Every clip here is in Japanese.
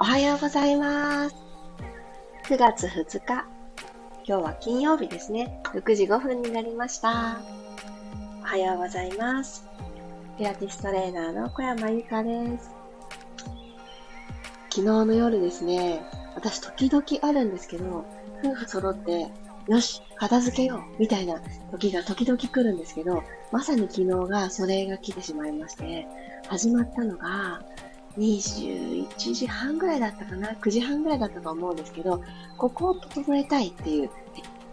おはようございます。9月2日。今日は金曜日ですね。6時5分になりました。おはようございます。ピラティストレーナーの小山由かです。昨日の夜ですね、私時々あるんですけど、夫婦揃って、よし、片付けようみたいな時が時々来るんですけど、まさに昨日がそれが来てしまいまして、始まったのが、21時半ぐらいだったかな ?9 時半ぐらいだったと思うんですけど、ここを整えたいっていう、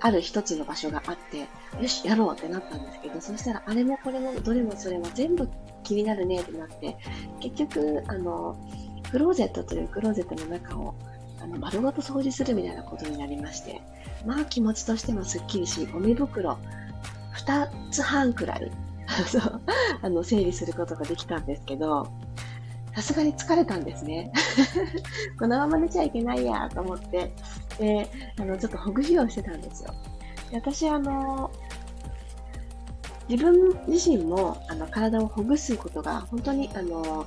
ある一つの場所があって、よし、やろうってなったんですけど、そしたらあれもこれもどれもそれも全部気になるねってなって、結局、あの、クローゼットというクローゼットの中をあの丸ごと掃除するみたいなことになりまして、まあ気持ちとしてもすっきりし、ゴミ袋2つ半くらい あの整理することができたんですけど、さすがに疲れたんですね。このまま寝ちゃいけないやと思って、で、あの、ちょっとほぐしをしてたんですよ。で私、あの、自分自身もあの体をほぐすことが本当にあの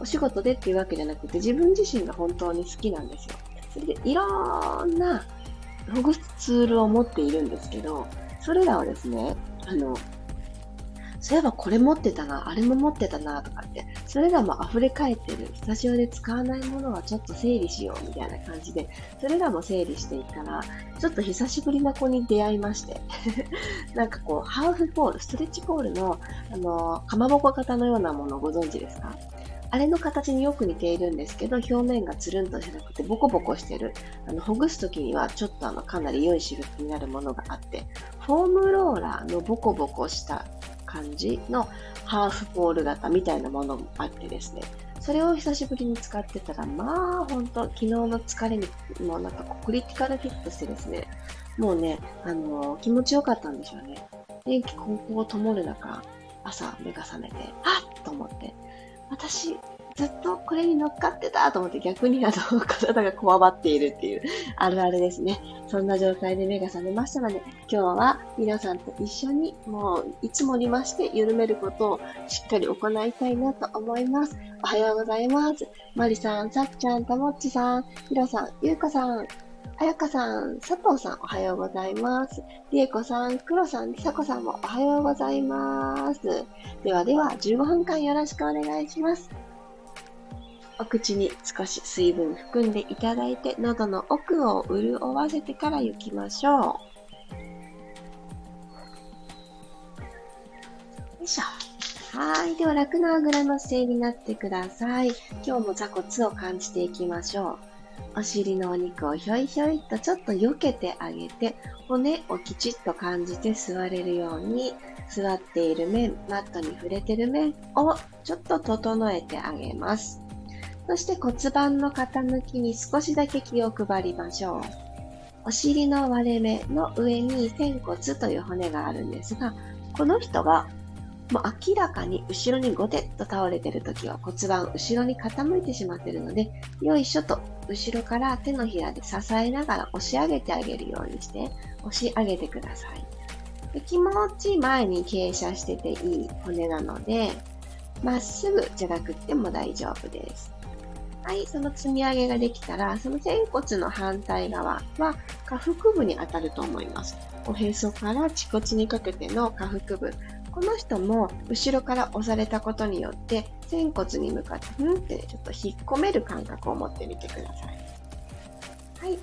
お仕事でっていうわけじゃなくて自分自身が本当に好きなんですよ。それでいろんなほぐすツールを持っているんですけど、それらをですね、あの、そういえばこれ持ってたな、あれも持ってたなとかって、それらも溢れ返ってる、スタジオで使わないものはちょっと整理しようみたいな感じで、それらも整理していったら、ちょっと久しぶりな子に出会いまして、なんかこう、ハーフポール、ストレッチポールの、あの、かまぼこ型のようなものをご存知ですか？あれの形によく似ているんですけど、表面がつるんとしなくて、ボコボコしてる。あの、ほぐすときには、ちょっとあの、かなり良い刺激になるものがあって、フォームローラーのボコボコした感じのハーフポール型みたいなものもあってですね、それを久しぶりに使ってたら、まあ、本当、昨日の疲れに、もなんかクリティカルフィットしてですね、もうね、あの気持ちよかったんでしょうね。電気ここを灯る中、朝目が覚めて、あっと思って、私、ずっとこれに乗っかってたと思って逆にあの、体がこわばっているっていう、あるあるですね。そんな状態で目が覚めましたので、今日は皆さんと一緒にもういつもにまして緩めることをしっかり行いたいなと思います。おはようございます。マリさん、さっちゃん、たもっちさん、ひろさん、ゆうかさん、あやかさん、佐藤さん、おはようございます。りえこさん、くろさん、りさこさんもおはようございます。ではでは、15分間よろしくお願いします。お口に少し水分含んでいただいて、喉の奥を潤わせてから行きましょう。よいしょ。はい。では、楽なあぐらの姿勢になってください。今日も座骨を感じていきましょう。お尻のお肉をひょいひょいとちょっと避けてあげて、骨をきちっと感じて座れるように、座っている面、マットに触れてる面をちょっと整えてあげます。そして骨盤の傾きに少しだけ気を配りましょう。お尻の割れ目の上に仙骨という骨があるんですが、この人がもう明らかに後ろにゴテッと倒れてるときは骨盤後ろに傾いてしまっているので、よいしょと後ろから手のひらで支えながら押し上げてあげるようにして押し上げてください。で気持ち前に傾斜してていい骨なので、まっすぐじゃなくても大丈夫です。はい、その積み上げができたら、その仙骨の反対側は下腹部に当たると思います。おへそから恥骨にかけての下腹部。この人も後ろから押されたことによって仙骨に向かってふんってちょっと引っ込める感覚を持ってみてください。はい。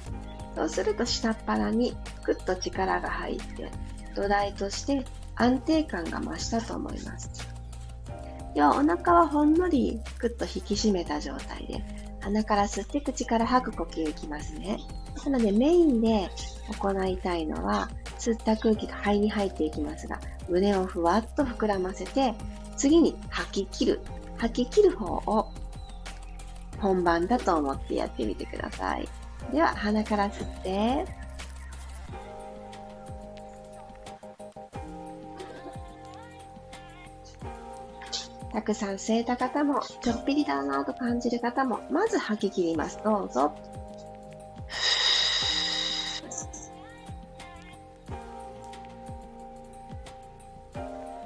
そうすると下っ腹にぐっと力が入って土台として安定感が増したと思います。ではお腹はほんのりぐっと引き締めた状態で鼻から吸って口から吐く呼吸いきますね。なのでメインで行いたいのは吸った空気が肺に入っていきますが胸をふわっと膨らませて次に吐き切る吐き切る方を本番だと思ってやってみてくださいでは鼻から吸ってたくさん吸えた方もちょっぴりだなと感じる方もまず吐き切ります。どうぞ。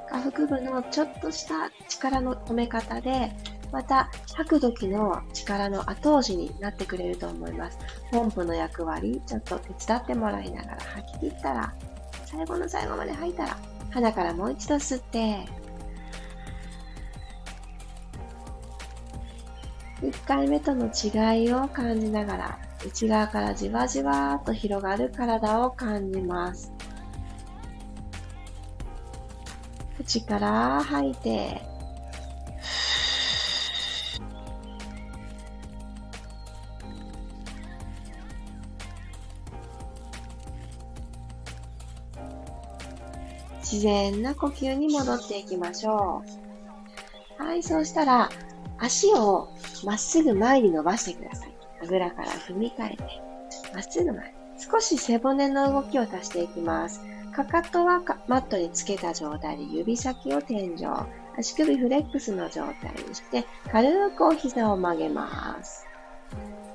下腹部のちょっとした力の止め方でまた、吐く時の力の後押しになってくれると思います。ポンプの役割、ちょっと手伝ってもらいながら吐き切ったら、最後の最後まで吐いたら、鼻からもう一度吸って、1回目との違いを感じながら、内側からじわじわと広がる体を感じます。口から吐いて、自然な呼吸に戻っていきましょう。はい、そうしたら、足をまっすぐ前に伸ばしてください。あぐらから踏み替えて、まっすぐ前。少し背骨の動きを足していきます。かかとはマットにつけた状態で指先を天井、足首フレックスの状態にして、軽くお膝を曲げます。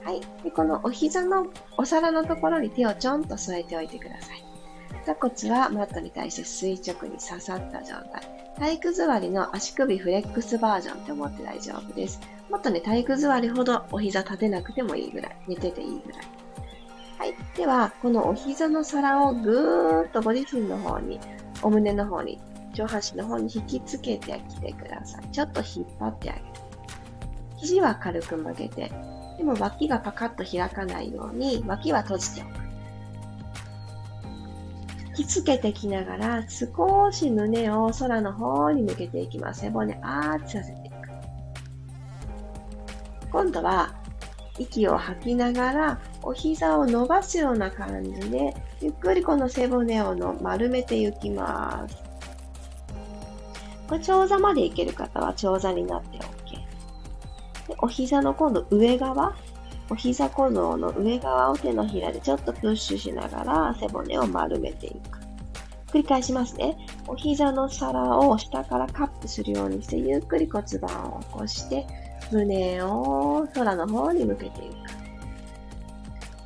はい。でこのお膝のお皿のところに手をちょんと添えておいてください。座骨はマットに対して垂直に刺さった状態。体育座りの足首フレックスバージョンって思って大丈夫です。もっとね、体育座りほどお膝立てなくてもいいぐらい。寝てていいぐらい。はい。では、このお膝の皿をぐーっとご自身の方に、お胸の方に、上半身の方に引きつけてきてください。ちょっと引っ張ってあげる。肘は軽く曲げて、でも脇がパカッと開かないように、脇は閉じておく。引きつけてきながら、少し胸を空の方に向けていきます。背骨アーチさせて。今度は、息を吐きながら、お膝を伸ばすような感じで、ゆっくりこの背骨をの丸めていきます。これ、長座までいける方は長座になって OK。でお膝の今度上側、お膝小僧の上側を手のひらでちょっとプッシュしながら背骨を丸めていく。繰り返しますね。お膝の皿を下からカップするようにしてゆっくり骨盤を起こして胸を空の方に向けていく。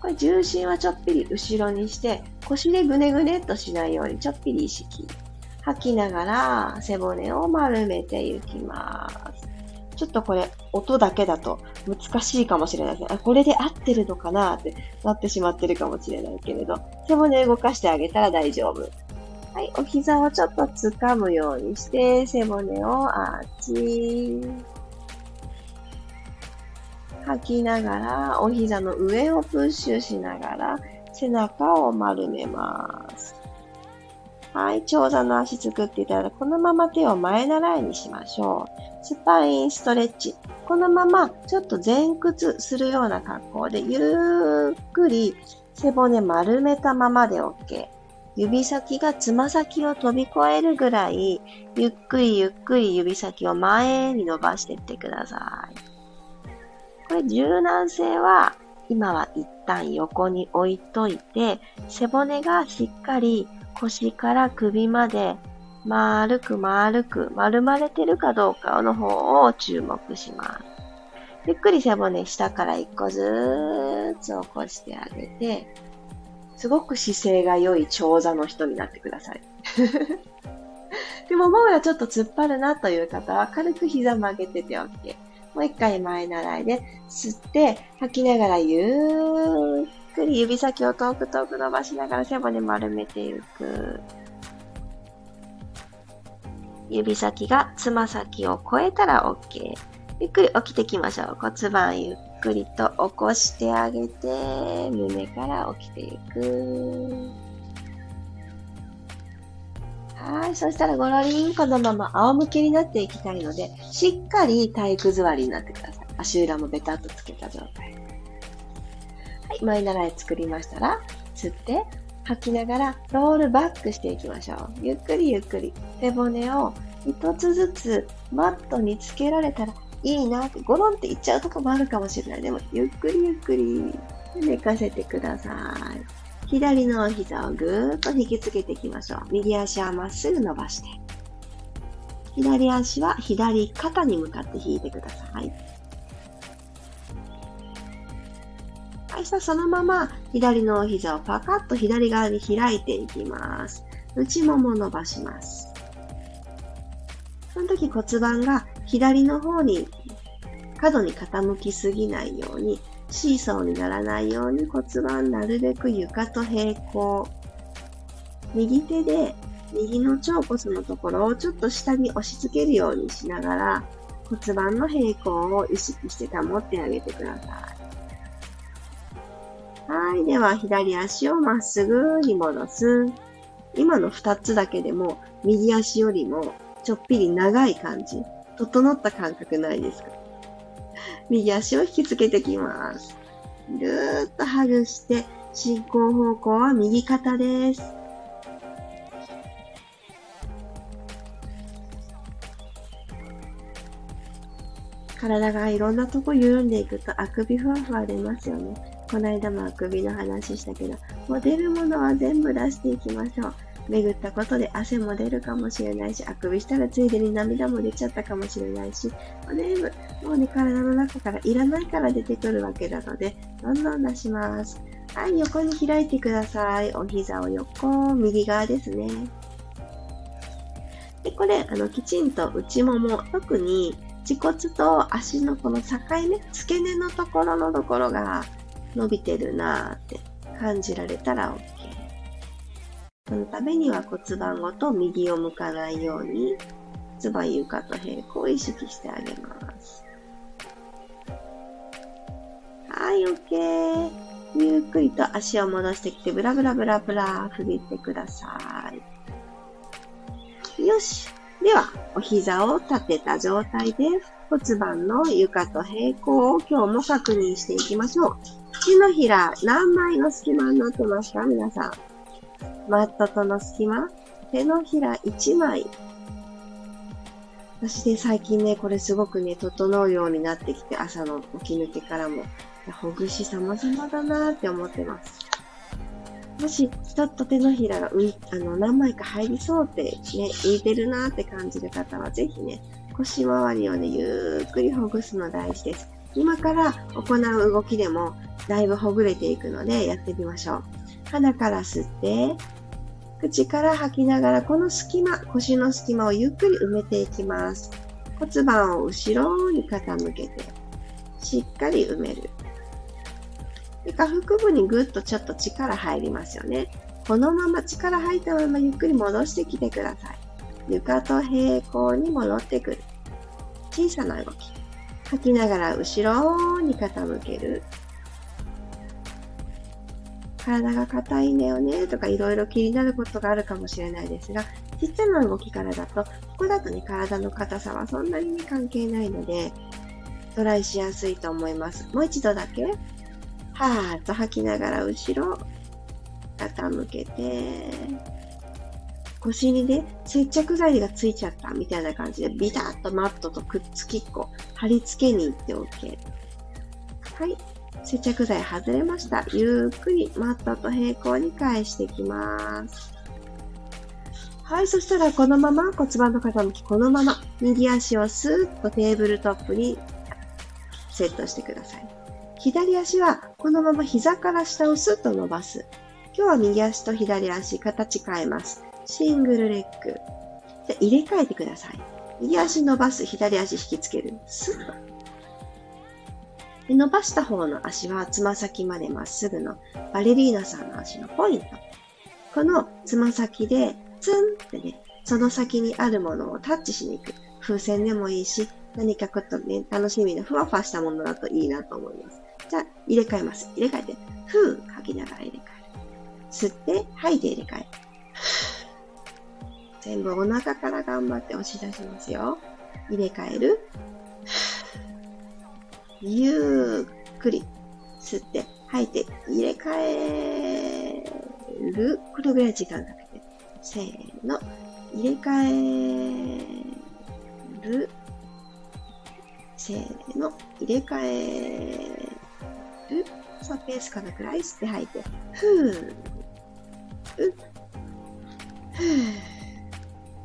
これ重心はちょっぴり後ろにして腰でぐねぐねっとしないようにちょっぴり意識。吐きながら背骨を丸めていきます。ちょっとこれ、音だけだと難しいかもしれないですね。これで合ってるのかなってなってしまってるかもしれないけれど、背骨動かしてあげたら大丈夫。はい、お膝をちょっと掴むようにして、背骨をアーチ。吐きながら、お膝の上をプッシュしながら、背中を丸めます。はい、長座の足作っていただいて、このまま手を前習いにしましょう。スパインストレッチ。このままちょっと前屈するような格好で、ゆっくり背骨丸めたままで OK。指先がつま先を飛び越えるぐらい、ゆっくりゆっくり指先を前に伸ばしていってください。これ柔軟性は今は一旦横に置いといて、背骨がしっかり腰から首まで丸く丸く丸まれてるかどうかの方を注目します。ゆっくり背骨下から一個ずつ起こしてあげて、すごく姿勢が良い長座の人になってください。でも、もうやちょっと突っ張るなという方は軽く膝曲げてて OK。もう一回前習いで吸って吐きながらゆっくり指先を遠く遠く伸ばしながら背骨丸めていく。指先がつま先を越えたら OK。ゆっくり起きてきましょう。骨盤ゆっくりと起こしてあげて、胸から起きていく。はい。そしたらごろりんこのまま仰向けになっていきたいので、しっかり体育座りになってください。足裏もベタっとつけた状態。はい、前習い作りましたら、吸って、吐きながらロールバックしていきましょう。ゆっくりゆっくり背骨を一つずつマットにつけられたらいいなって、ゴロンっていっちゃうとこもあるかもしれない。でも、ゆっくりゆっくり寝かせてください。左の膝をぐーっと引きつけていきましょう。右足はまっすぐ伸ばして。左足は左肩に向かって引いてください。はい、さあそのまま左の膝をパカッと左側に開いていきます。内もも伸ばします。その時骨盤が左の方に過度に傾きすぎないように、シーソーにならないように骨盤なるべく床と平行。右手で右の腸骨のところをちょっと下に押し付けるようにしながら骨盤の平行を意識して保ってあげてください。はい。では、左足をまっすぐに戻す。今の2つだけでも、右足よりもちょっぴり長い感じ。整った感覚ないですか？右足を引きつけてきます。ぐーっとハグして、進行方向は右肩です。体がいろんなとこ緩んでいくとあくびふわふわ出ますよね。この間もあくびの話したけど、もう出るものは全部出していきましょう。巡ったことで汗も出るかもしれないし、あくびしたらついでに涙も出ちゃったかもしれないし、もう全部、もうね、体の中からいらないから出てくるわけなので、どんどん出します。はい、横に開いてください。お膝を横、右側ですね。で、これ、あの、きちんと内もも、特に恥骨と足のこの境目、付け根のところのところが伸びてるなーって感じられたら OK。そのためには骨盤ごと右を向かないように、つば床と平行を意識してあげます。はい、OK。ゆっくりと足を戻してきて、ブラブラブラブラ振りってください。よし。では、お膝を立てた状態で骨盤の床と平行を今日も確認していきましょう。手のひら何枚の隙間になってますか？皆さん。マットとの隙間、手のひら1枚。私で最近ね、これすごくね、整うようになってきて、朝の起き抜けからも、ほぐし様々だなって思ってます。もし、ちょっと手のひらが浮い、あの、何枚か入りそうってね、浮いてるなって感じる方は、ぜひね、腰回りをね、ゆっくりほぐすの大事です。今から行う動きでも、だいぶほぐれていくので、やってみましょう。鼻から吸って、口から吐きながら、この隙間、腰の隙間をゆっくり埋めていきます。骨盤を後ろに傾けて、しっかり埋める。で下腹部にぐっとちょっと力入りますよね。このまま力入ったままゆっくり戻してきてください。床と平行に戻ってくる。小さな動き。吐きながら後ろに傾ける。体が硬いんだよねとかいろいろ気になることがあるかもしれないですが、ちっちゃな動きからだと、ここだとね、体の硬さはそんなにね、関係ないので、トライしやすいと思います。もう一度だけ、はーっと吐きながら後ろ、傾けて、腰にね、接着剤がついちゃったみたいな感じで、ビタッとマットとくっつきっこ、貼り付けに行って OK。はい。接着剤外れました。ゆっくりマットと平行に返していきます。はい、そしたらこのまま骨盤の傾き、このまま右足をスーッとテーブルトップにセットしてください。左足はこのまま膝から下をスッと伸ばす。今日は右足と左足形変えます。シングルレッグ。で入れ替えてください。右足伸ばす、左足引きつける。スッと。で伸ばした方の足はつま先までまっすぐのバレリーナさんの足のポイント。このつま先でツンってね、その先にあるものをタッチしに行く。風船でもいいし、何かちょっとね、楽しみなふわふわしたものだといいなと思います。じゃあ、入れ替えます。入れ替えて、ふー吐きながら入れ替える。吸って、吐いて入れ替える。全部お腹から頑張って押し出しますよ。入れ替える。ゆっくり吸って吐いて入れ替える。これぐらい時間かけて。せーの。入れ替える。せーの。入れ替える。さあ、ペースかなくらい吸って吐いて。ふー。う。ふー。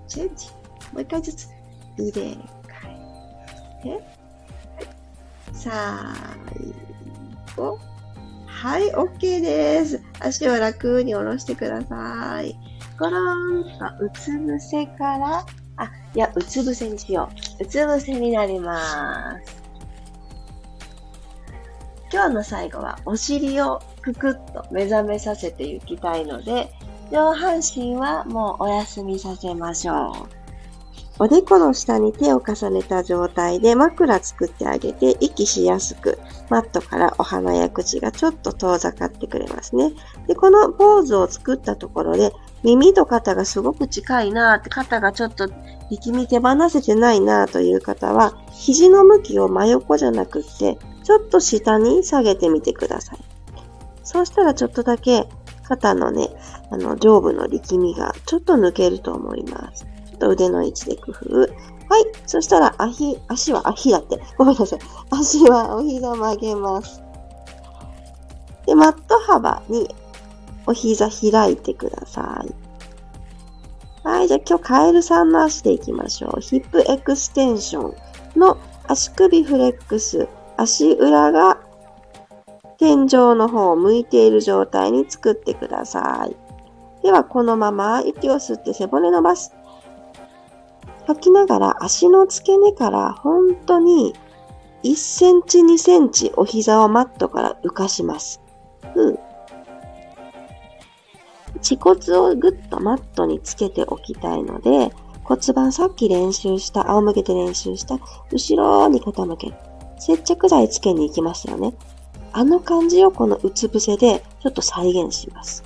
チェンジ。もう一回ずつ入れ替えて。最後。はい、OK です。足を楽に下ろしてください。ゴロンとうつ伏せから、あ、いや、うつ伏せにしよう。うつ伏せになります。今日の最後はお尻をくくっと目覚めさせていきたいので、上半身はもうお休みさせましょう。おでこの下に手を重ねた状態で枕作ってあげて息しやすく、マットからお鼻や口がちょっと遠ざかってくれますね。で、このポーズを作ったところで、耳と肩がすごく近いなーって、肩がちょっと力み手放せてないなーという方は、肘の向きを真横じゃなくって、ちょっと下に下げてみてください。そうしたらちょっとだけ肩のね、あの、上部の力みがちょっと抜けると思います。と腕の位置で工夫。はい。そしたら、足、足は、足だって。ごめんなさい。足はお膝曲げます。で、マット幅にお膝開いてください。はい。じゃあ今日カエルさんの足でいきましょう。ヒップエクステンションの足首フレックス。足裏が天井の方を向いている状態に作ってください。では、このまま息を吸って背骨伸ばす。吐きながら足の付け根から本当に1センチ2センチお膝をマットから浮かします。う。恥骨をぐっとマットにつけておきたいので、骨盤さっき練習した、仰向けて練習した、後ろに傾ける。接着剤つけに行きましたよね。あの感じをこのうつ伏せでちょっと再現します。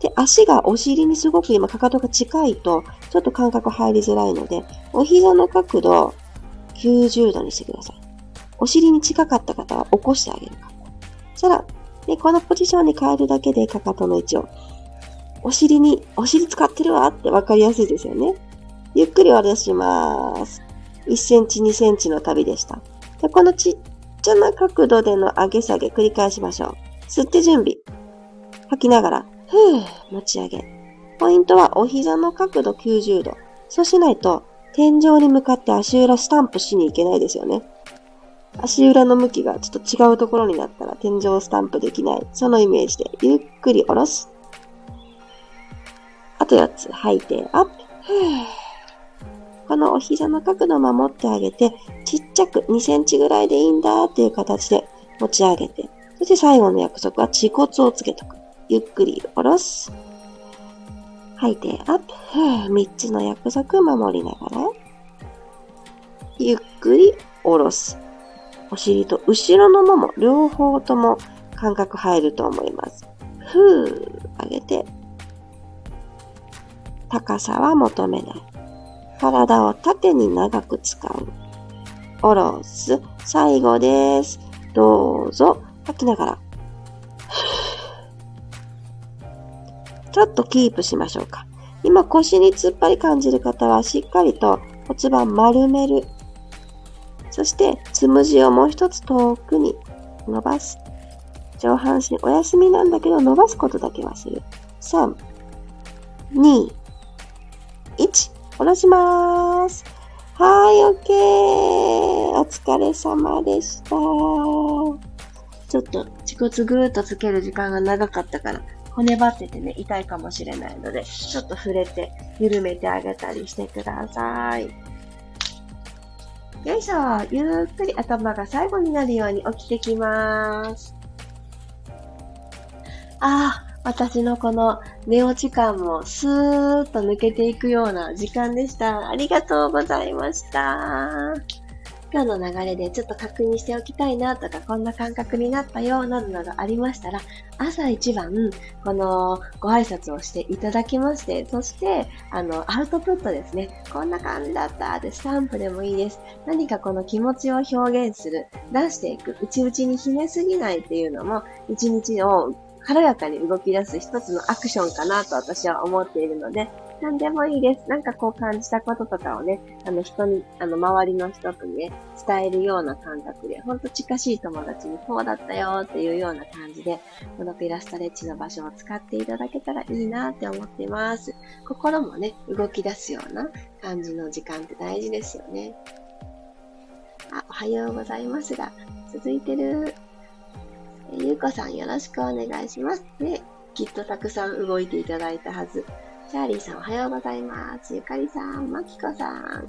で、足がお尻にすごく今かかとが近いと、ちょっと感覚入りづらいので、お膝の角度90度にしてください。お尻に近かった方は起こしてあげるか。そしたら、で、このポジションに変えるだけでかかとの位置を、お尻に、お尻使ってるわってわかりやすいですよね。ゆっくり下ろします。1センチ、2センチの旅でした。で、このちっちゃな角度での上げ下げ繰り返しましょう。吸って準備。吐きながら、ふぅ、持ち上げ。ポイントはお膝の角度90度。そうしないと、天井に向かって足裏スタンプしに行けないですよね。足裏の向きがちょっと違うところになったら天井スタンプできない。そのイメージでゆっくり下ろす。あと4つ吐いてアップ。このお膝の角度を守ってあげて、ちっちゃく2センチぐらいでいいんだっていう形で持ち上げて、そして最後の約束は恥骨をつけとく。ゆっくり下ろす。吐いてアップ。3つの約束守りながら、ゆっくり下ろす。お尻と後ろのもも、両方とも感覚入ると思います。ふー、上げて。高さは求めない。体を縦に長く使う。下ろす。最後です。どうぞ。吐きながら。ちょっとキープしましょうか。今腰に突っ張り感じる方はしっかりと骨盤丸める。そしてつむじをもう一つ遠くに伸ばす。上半身お休みなんだけど伸ばすことだけはする。3、2、1、下ろします。はい、OK。お疲れ様でした。ちょっと、恥骨ぐーっとつける時間が長かったから、骨張っててね、痛いかもしれないので、ちょっと触れて、緩めてあげたりしてください。よいしょ。ゆっくり頭が最後になるように起きてきます。ああ、私のこの寝落ち感もスーッと抜けていくような時間でした。ありがとうございました。今日の流れでちょっと確認しておきたいなとか、こんな感覚になったよ、などなどありましたら、朝一番、このご挨拶をしていただきまして、そして、あの、アウトプットですね。こんな感じだったってスタンプでもいいです。何かこの気持ちを表現する、出していく、内々に秘めすぎないっていうのも、一日を軽やかに動き出す一つのアクションかなと私は思っているので、何でもいいです。なんかこう感じたこととかをね、あの人に、あの周りの人とね、伝えるような感覚で、ほんと近しい友達にこうだったよっていうような感じで、このピラストレッチの場所を使っていただけたらいいなって思ってます。心もね、動き出すような感じの時間って大事ですよね。あ、おはようございますが、続いてる。ゆうこさんよろしくお願いします。ね、きっとたくさん動いていただいたはず。チャーリーさんおはようございます。ゆかりさん、まきこさん。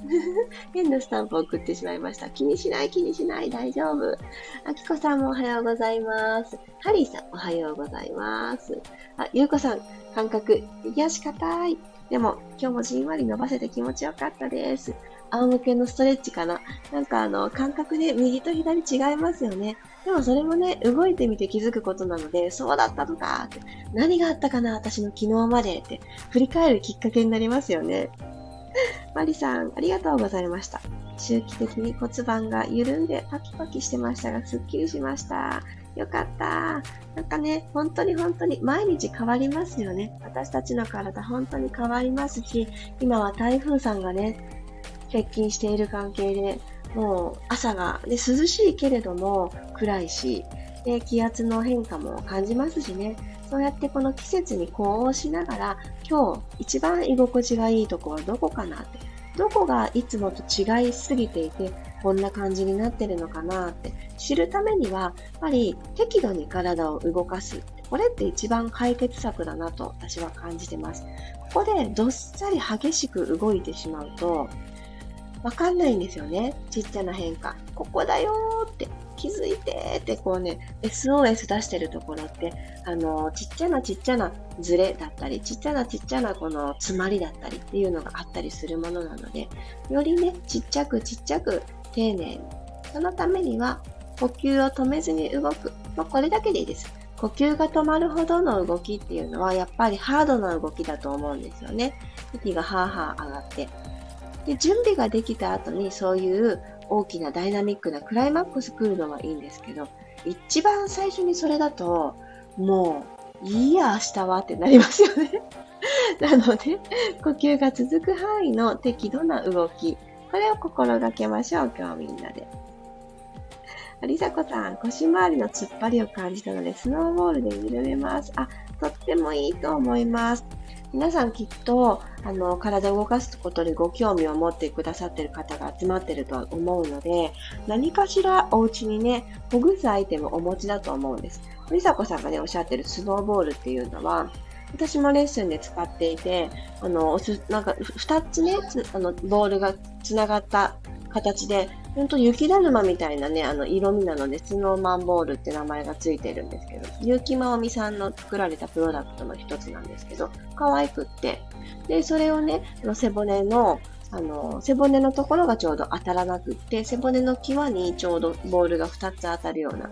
変なスタンプを送ってしまいました。気にしない気にしない大丈夫。あきこさんもおはようございます。ハリーさんおはようございます。あ、ゆうこさん、感覚、右足硬い。でも、今日もじんわり伸ばせて気持ちよかったです。仰向けのストレッチかな。なんかあの、感覚で右と左違いますよね。でもそれもね、動いてみて気づくことなので、そうだったのかって、何があったかな私の昨日までって、振り返るきっかけになりますよね。マリさん、ありがとうございました。周期的に骨盤が緩んでパキパキしてましたが、すっきりしました。よかった。なんかね、本当に本当に毎日変わりますよね。私たちの体本当に変わりますし、今は台風さんがね、接近している関係で、もう朝が、ね、涼しいけれども暗いし、で気圧の変化も感じますしね、そうやってこの季節に呼応しながら、今日一番居心地がいいとこはどこかなって、どこがいつもと違いすぎていて、こんな感じになってるのかなって知るためには、やっぱり適度に体を動かす。これって一番解決策だなと私は感じてます。ここでどっさり激しく動いてしまうと、わかんないんですよね。ちっちゃな変化。ここだよーって気づいてってこうね、SOS 出してるところって、あの、ちっちゃなちっちゃなズレだったり、ちっちゃなちっちゃなこの詰まりだったりっていうのがあったりするものなので、よりね、ちっちゃくちっちゃく丁寧に。そのためには、呼吸を止めずに動く。まあ、これだけでいいです。呼吸が止まるほどの動きっていうのは、やっぱりハードな動きだと思うんですよね。息がハーハー上がって。で、準備ができた後にそういう大きなダイナミックなクライマックス来るのはいいんですけど、一番最初にそれだと、もう、いいや、明日はってなりますよね。なので、呼吸が続く範囲の適度な動き、これを心がけましょう、今日みんなで。りさこさん、腰回りの突っ張りを感じたので、スノーボールで緩めます。あ、とってもいいと思います。皆さんきっと、あの、体を動かすことにご興味を持ってくださっている方が集まっているとは思うので、何かしらお家にね、ほぐすアイテムをお持ちだと思うんです。りさこさんがね、おっしゃってるスノーボールっていうのは、私もレッスンで使っていて、あの、なんか、二つね、あの、ボールが繋がった形で、ほんと雪だるまみたいなね、あの色味なので、スノーマンボールって名前がついてるんですけど、結城まおみさんの作られたプロダクトの一つなんですけど、可愛くって、で、それをね、の背骨の、あの、背骨のところがちょうど当たらなくって、背骨の際にちょうどボールが2つ当たるような。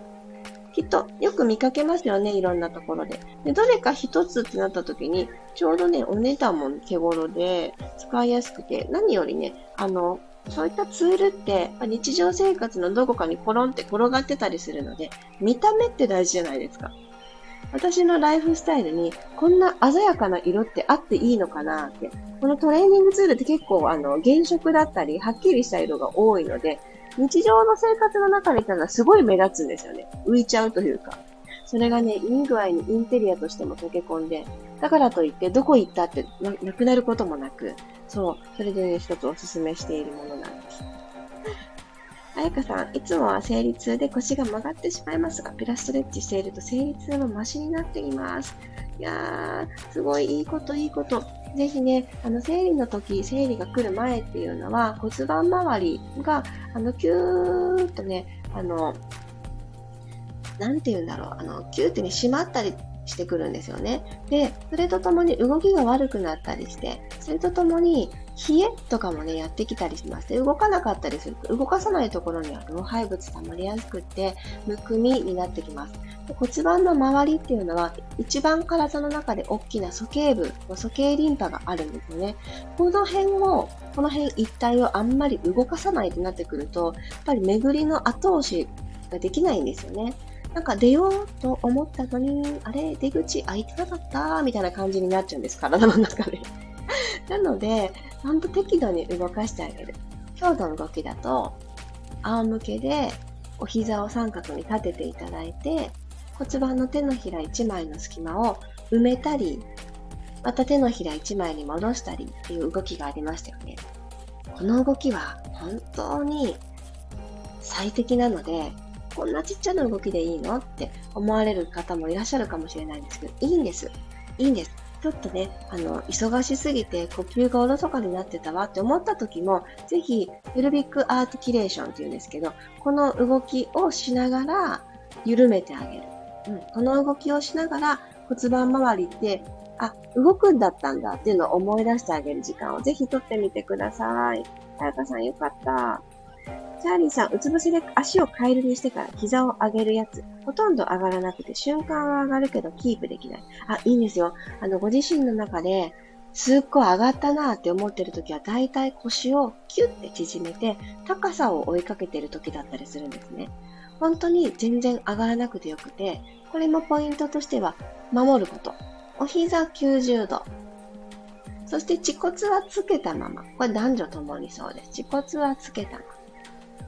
きっとよく見かけますよね、いろんなところで。で、どれか1つってなった時に、ちょうどね、お値段も手頃で、使いやすくて、何よりね、あの、そういったツールってま日常生活のどこかにコロンって転がってたりするので、見た目って大事じゃないですか。私のライフスタイルにこんな鮮やかな色ってあっていいのかなって。このトレーニングツールって結構あの原色だったり、はっきりした色が多いので、日常の生活の中にいたのはすごい目立つんですよね。浮いちゃうというか。それがね、いい具合にインテリアとしても溶け込んで、だからといってどこ行ったってなくなることもなく、そう、それでね、一つおすすめしているものなんです。あやかさん、いつもは生理痛で腰が曲がってしまいますが、ピラストレッチしていると生理痛もマシになっています。いやー、すごいいいこと、いいこと。ぜひね、あの、生理の時、生理が来る前っていうのは、骨盤周りが、あの、キューっとね、あの、なんて言うんだろう、あの、キューってね、締まったりしてくるんですよね。で、それとともに動きが悪くなったりして、それとともに冷えとかもね、やってきたりします。で、動かなかったりすると、動かさないところには老廃物溜まりやすくって、むくみになってきます。で骨盤の周りっていうのは、一番体の中で大きな鼠径部、鼠径リンパがあるんですよね。この辺を、この辺一帯をあんまり動かさないってなってくると、やっぱり巡りの後押しができないんですよね。なんか出ようと思ったのに、あれ、出口開いてなかったみたいな感じになっちゃうんです、体の中で。なので、ちゃんと適度に動かしてあげる。今日の動きだと、仰向けでお膝を三角に立てていただいて、骨盤の手のひら1枚の隙間を埋めたり、また手のひら1枚に戻したりっていう動きがありましたよね。この動きは本当に最適なので、こんなちっちゃな動きでいいの？って思われる方もいらっしゃるかもしれないんですけど、いいんです。いいんです。ちょっとね、あの、忙しすぎて呼吸がおろそかになってたわって思った時も、ぜひ、ペルビックアーティキレーションっていうんですけど、この動きをしながら緩めてあげる。うん、この動きをしながら骨盤周りって、あ、動くんだったんだっていうのを思い出してあげる時間をぜひとってみてください。さやかさんよかった。チャーリーさん、うつ伏せで足をカエルにしてから膝を上げるやつ。ほとんど上がらなくて、瞬間は上がるけどキープできない。あ、いいんですよ。あの、ご自身の中で、すっごい上がったなって思ってる時は、だいたい腰をキュッて縮めて、高さを追いかけてる時だったりするんですね。本当に全然上がらなくてよくて、これもポイントとしては、守ること。お膝90度。そして、恥骨はつけたまま。これ男女ともにそうです。恥骨はつけたまま。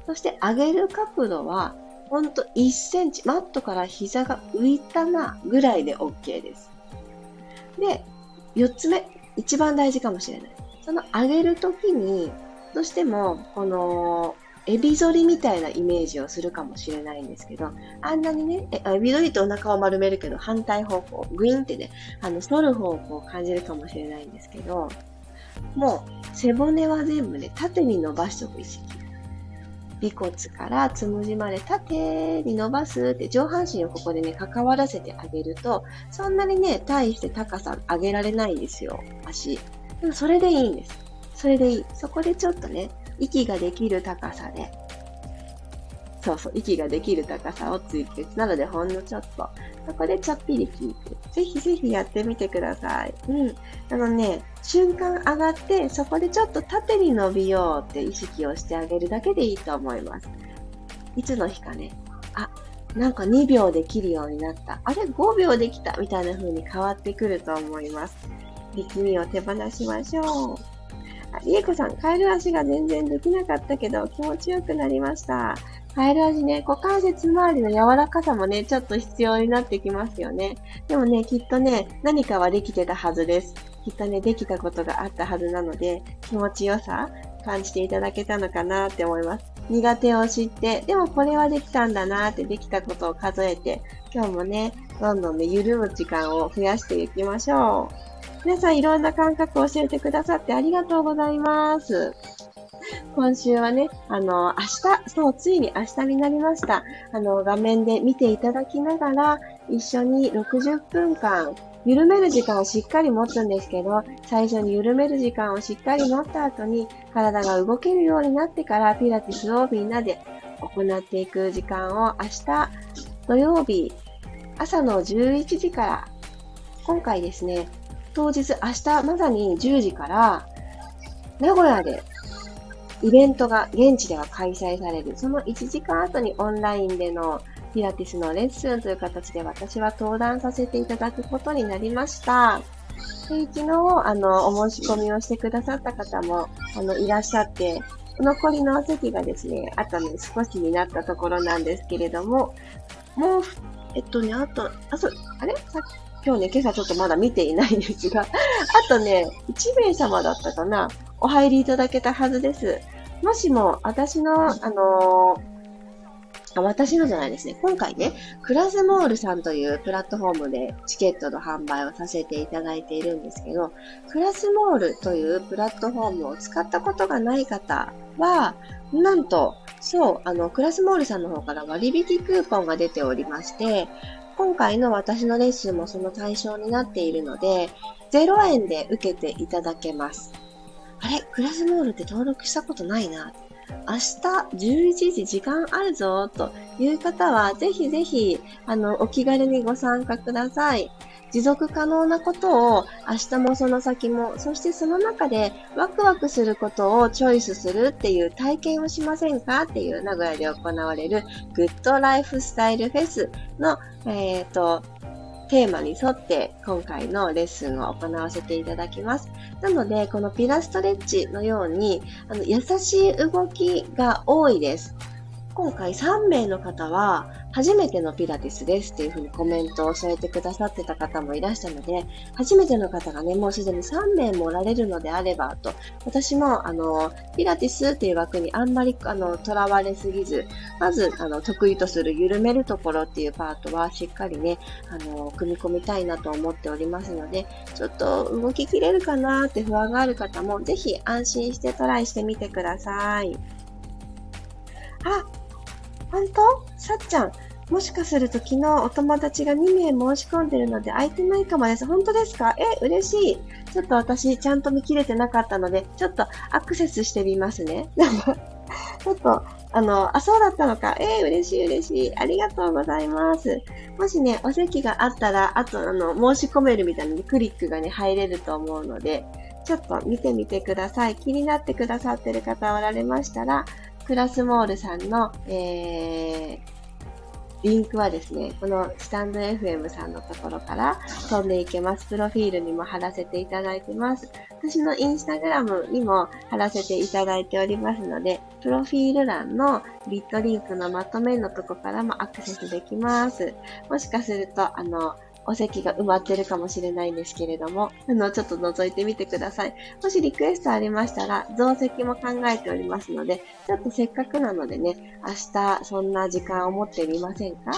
そして上げる角度は、ほんと1センチ、マットから膝が浮いたなぐらいで OK です。で、4つ目、一番大事かもしれない。その上げるときに、どうしても、この、エビ反りみたいなイメージをするかもしれないんですけど、あんなにね、エビ反りとお腹を丸めるけど、反対方向、グイーンってね、あの、反る方向を感じるかもしれないんですけど、もう、背骨は全部ね、縦に伸ばしておく意識。尾骨からつむじまで縦に伸ばすって上半身をここでね、関わらせてあげると、そんなにね、大して高さ上げられないんですよ、足。でもそれでいいんです。それでいい。そこでちょっとね、息ができる高さで、そうそう、息ができる高さを追求なのでほんのちょっと。そこでちょっぴり聞いて、ぜひぜひやってみてください。うん。あのね、瞬間上がって、そこでちょっと縦に伸びようって意識をしてあげるだけでいいと思います。いつの日かね、あ、なんか2秒で切るようになった。あれ5秒できたみたいな風に変わってくると思います。力みを手放しましょう。あ、りえこさん、カエル足が全然できなかったけど気持ちよくなりました。カエル味ね、股関節周りの柔らかさもね、ちょっと必要になってきますよね。でもね、きっとね、何かはできてたはずです。きっとね、できたことがあったはずなので、気持ちよさ感じていただけたのかなって思います。苦手を知って、でもこれはできたんだなってできたことを数えて、今日もね、どんどんね、緩む時間を増やしていきましょう。皆さんいろんな感覚を教えてくださってありがとうございます。今週はね、あの、明日、そう、ついに明日になりました。あの、画面で見ていただきながら、一緒に60分間、緩める時間をしっかり持つんですけど、最初に緩める時間をしっかり持った後に、体が動けるようになってから、ピラティスをみんなで行っていく時間を明日、土曜日、朝の11時から、今回ですね、当日明日まさに10時から、名古屋でイベントが現地では開催される。その1時間後にオンラインでのピラティスのレッスンという形で私は登壇させていただくことになりました。で昨日、あの、お申し込みをしてくださった方も、あの、いらっしゃって、残りの席がですね、あとね、少しになったところなんですけれども、もう、えっとね、あと、あ、そう、あれ？さ今日ね、今朝ちょっとまだ見ていないんですが、あとね、1名様だったかな、お入りいただけたはずです。もしも、私の、あのー、私のじゃないですね。今回ね、クラスモールさんというプラットフォームでチケットの販売をさせていただいているんですけど、クラスモールというプラットフォームを使ったことがない方は、なんと、そう、あの、クラスモールさんの方から割引クーポンが出ておりまして、今回の私のレッスンもその対象になっているので、0円で受けていただけます。あれクラスモールって登録したことないな。明日11時時間あるぞという方は、ぜひぜひ、あの、お気軽にご参加ください。持続可能なことを明日もその先も、そしてその中でワクワクすることをチョイスするっていう体験をしませんかっていう名古屋で行われるグッドライフスタイルフェスの、えっ、ー、と、テーマに沿って今回のレッスンを行わせていただきます。なので、このピラストレッチのように、あの優しい動きが多いです。今回3名の方は、初めてのピラティスですっていうふうにコメントを添えてくださってた方もいらしたので、初めての方がね、もうすでに3名もおられるのであればと、私も、あの、ピラティスっていう枠にあんまり、あの、囚われすぎず、まず、あの、得意とする緩めるところっていうパートはしっかりね、あの、組み込みたいなと思っておりますので、ちょっと動ききれるかなって不安がある方も、ぜひ安心してトライしてみてください。あ、本当？さっちゃん。もしかすると昨日お友達が2名申し込んでるので空いてないかもです。本当ですか？え、嬉しい。ちょっと私ちゃんと見切れてなかったので、ちょっとアクセスしてみますね。ちょっと、あの、あ、そうだったのか。えー、嬉しい嬉しい。ありがとうございます。もしね、お席があったら、あと、あの、申し込めるみたいなクリックがね、入れると思うので、ちょっと見てみてください。気になってくださってる方おられましたら、クラスモールさんの、えー、リンクはですね、このスタンド FM さんのところから飛んでいけます。プロフィールにも貼らせていただいてます。私のインスタグラムにも貼らせていただいておりますので、プロフィール欄のビットリンクのまとめのとこからもアクセスできます。もしかすると、あの、お席が埋まってるかもしれないんですけれども、あの、ちょっと覗いてみてください。もしリクエストありましたら、増席も考えておりますので、ちょっとせっかくなのでね、明日そんな時間を持ってみませんか？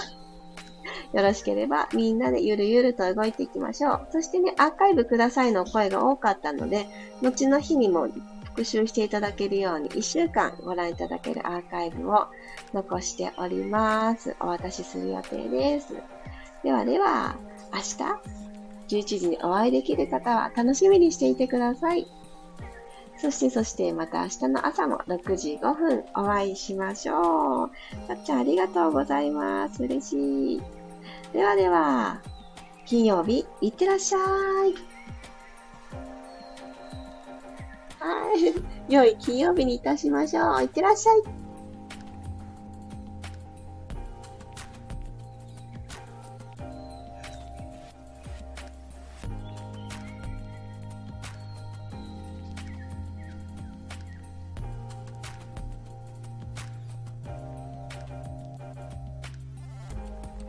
よろしければみんなでゆるゆると動いていきましょう。そしてね、アーカイブくださいの声が多かったので、後の日にも復習していただけるように1週間ご覧いただけるアーカイブを残しております。お渡しする予定です。ではでは、明日11時にお会いできる方は楽しみにしていてください。そしてそしてまた明日の朝も6時5分お会いしましょう。さっちゃんありがとうございます。嬉しい。ではでは、金曜日、いってらっしゃい。はい。良い金曜日にいたしましょう。いってらっしゃい。